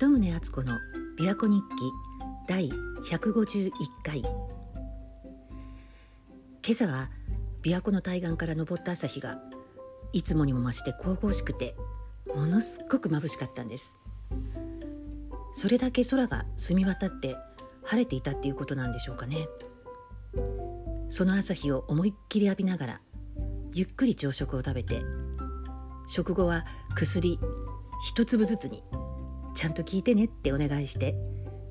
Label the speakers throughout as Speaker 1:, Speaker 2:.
Speaker 1: 里宗敦子の琵琶湖日記第151回。今朝は琵琶湖の対岸から昇った朝日がいつもにも増して神々しくてものすごく眩しかったんです。それだけ空が澄み渡って晴れていたっていうことなんでしょうかね。その朝日を思いっきり浴びながらゆっくり朝食を食べて食後は薬一粒ずつにちゃんと聞いてねってお願いして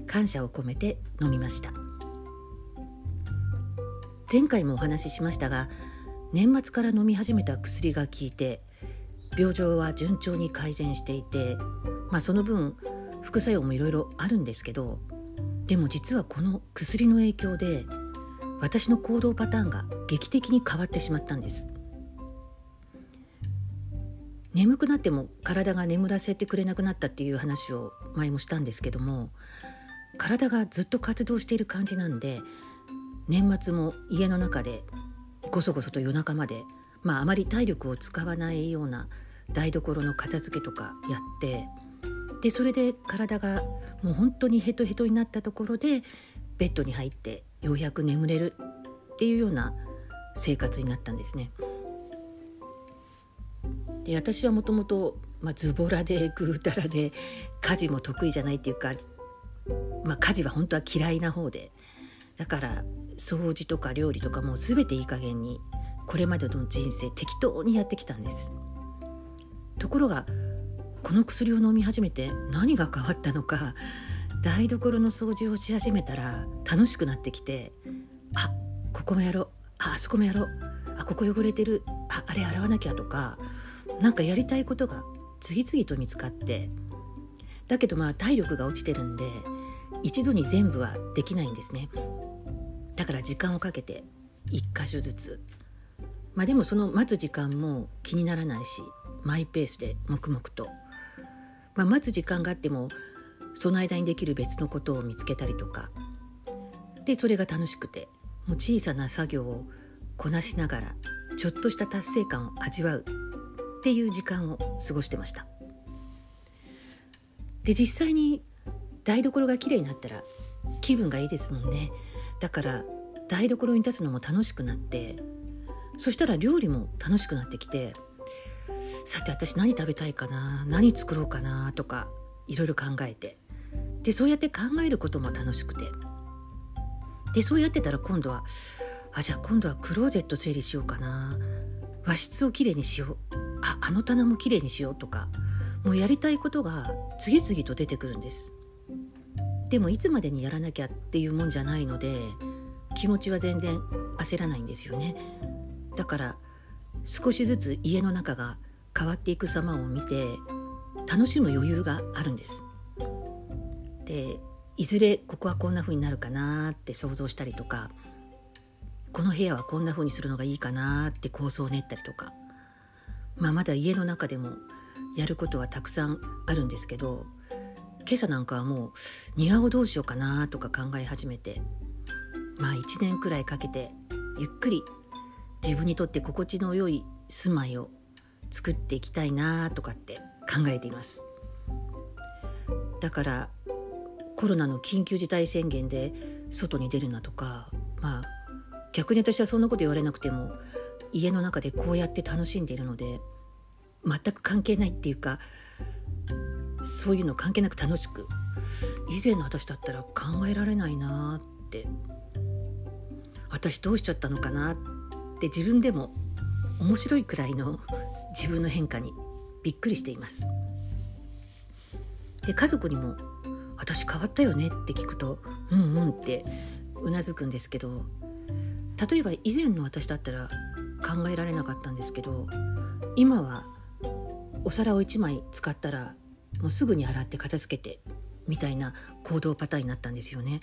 Speaker 1: 感謝を込めて飲みました。前回もお話ししましたが年末から飲み始めた薬が効いて病状は順調に改善していてまあその分副作用もいろいろあるんですけどでも実はこの薬の影響で私の行動パターンが劇的に変わってしまったんです。眠くなっても体が眠らせてくれなくなったっていう話を前もしたんですけども体がずっと活動している感じなんで年末も家の中でごそごそと夜中までまああまり体力を使わないような台所の片付けとかやってでそれで体がもう本当にヘトヘトになったところでベッドに入ってようやく眠れるっていうような生活になったんですね。で私はもともとズボラでぐうたらで家事も得意じゃないっていうか、まあ、家事は本当は嫌いな方でだから掃除とか料理とかもう全ていい加減にこれまでの人生適当にやってきたんです。ところがこの薬を飲み始めて何が変わったのか台所の掃除をし始めたら楽しくなってきてあここもやろうああそこもやろうあここ汚れてるああれ洗わなきゃとかなんかやりたいことが次々と見つかってだけどまあ体力が落ちてるんで一度に全部はできないんですね。だから時間をかけて一箇所ずつ。まあでもその待つ時間も気にならないしマイペースで黙々と、まあ、待つ時間があってもその間にできる別のことを見つけたりとか。でそれが楽しくてもう小さな作業をこなしながらちょっとした達成感を味わう。っていう時間を過ごしてました。で実際に台所が綺麗になったら気分がいいですもんね。だから台所に立つのも楽しくなってそしたら料理も楽しくなってきてさて私何食べたいかな何作ろうかなとかいろいろ考えて。でそうやって考えることも楽しくて。でそうやってたら今度はあじゃあ今度はクローゼット整理しようかな。和室をきれいにしよう。ああの棚もきれいにしようとかもうやりたいことが次々と出てくるんです。でもいつまでにやらなきゃっていうもんじゃないので気持ちは全然焦らないんですよね。だから少しずつ家の中が変わっていく様を見て楽しむ余裕があるんです。でいずれここはこんな風になるかなって想像したりとかこの部屋はこんな風にするのがいいかなって構想を練ったりとかまあ、まだ家の中でもやることはたくさんあるんですけど今朝なんかはもう庭をどうしようかなとか考え始めてまあ1年くらいかけてゆっくり自分にとって心地の良い住まいを作っていきたいなとかって考えています。だからコロナの緊急事態宣言で外に出るなとかまあ逆に私はそんなこと言われなくても家の中でこうやって楽しんでいるので全く関係ないっていうかそういうの関係なく楽しく以前の私だったら考えられないなって私どうしちゃったのかなって自分でも面白いくらいの自分の変化にびっくりしています。で家族にも「私変わったよね」って聞くと「うんうん」ってうなずくんですけど例えば以前の私だったら考えられなかったんですけど今はお皿を1枚使ったらもうすぐに洗って片付けてみたいな行動パターンになったんですよね。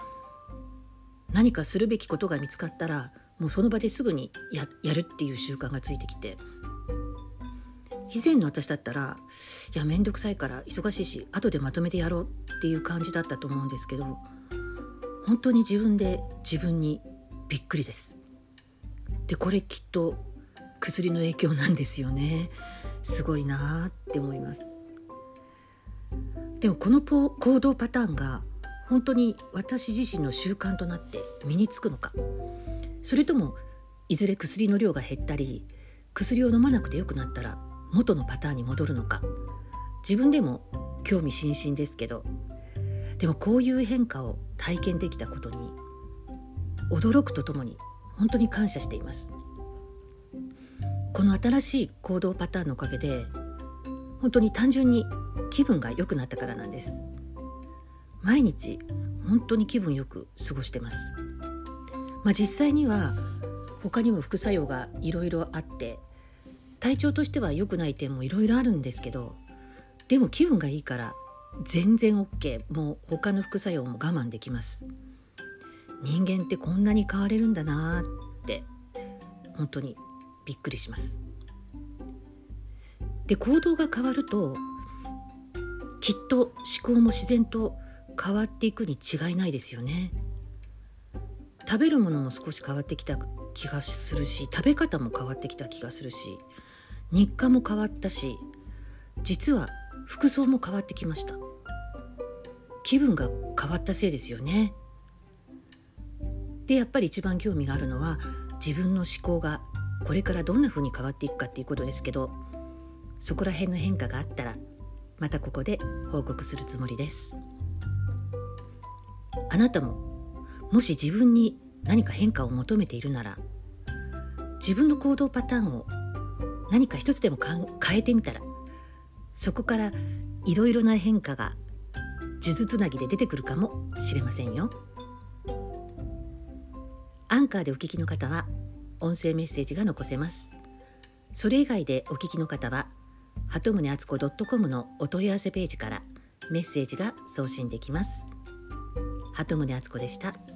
Speaker 1: 何かするべきことが見つかったらもうその場ですぐにややるっていう習慣がついてきて以前の私だったらいや面倒くさいから忙しいし後でまとめてやろうっていう感じだったと思うんですけど本当に自分で自分にびっくりです。でこれきっと薬の影響なんですよね。すごいなって思います。でもこの行動パターンが本当に私自身の習慣となって身につくのか。それともいずれ薬の量が減ったり薬を飲まなくてよくなったら元のパターンに戻るのか。自分でも興味津々ですけど。でもこういう変化を体験できたことに驚くとともに本当に感謝しています。この新しい行動パターンのおかげで本当に単純に気分が良くなったからなんです。毎日本当に気分よく過ごしてます。まあ実際には他にも副作用がいろいろあって体調としては良くない点もいろいろあるんですけどでも気分がいいから全然 OK もう他の副作用も我慢できます。人間ってこんなに変われるんだなって本当にびっくりします。で行動が変わるときっと思考も自然と変わっていくに違いないですよね。食べるものも少し変わってきた気がするし食べ方も変わってきた気がするし日課も変わったし実は服装も変わってきました。気分が変わったせいですよね。でやっぱり一番興味があるのは自分の思考がこれからどんな風に変わっていくかっていうことですけどそこら辺の変化があったらまたここで報告するつもりです。あなたももし自分に何か変化を求めているなら自分の行動パターンを何か一つでも変えてみたらそこからいろいろな変化が数珠つなぎで出てくるかもしれませんよ。アンカーでお聞きの方は音声メッセージが残せますそれ以外でお聞きの方は鳩宗敦子 .com のお問い合わせページからメッセージが送信できます鳩宗敦子でした。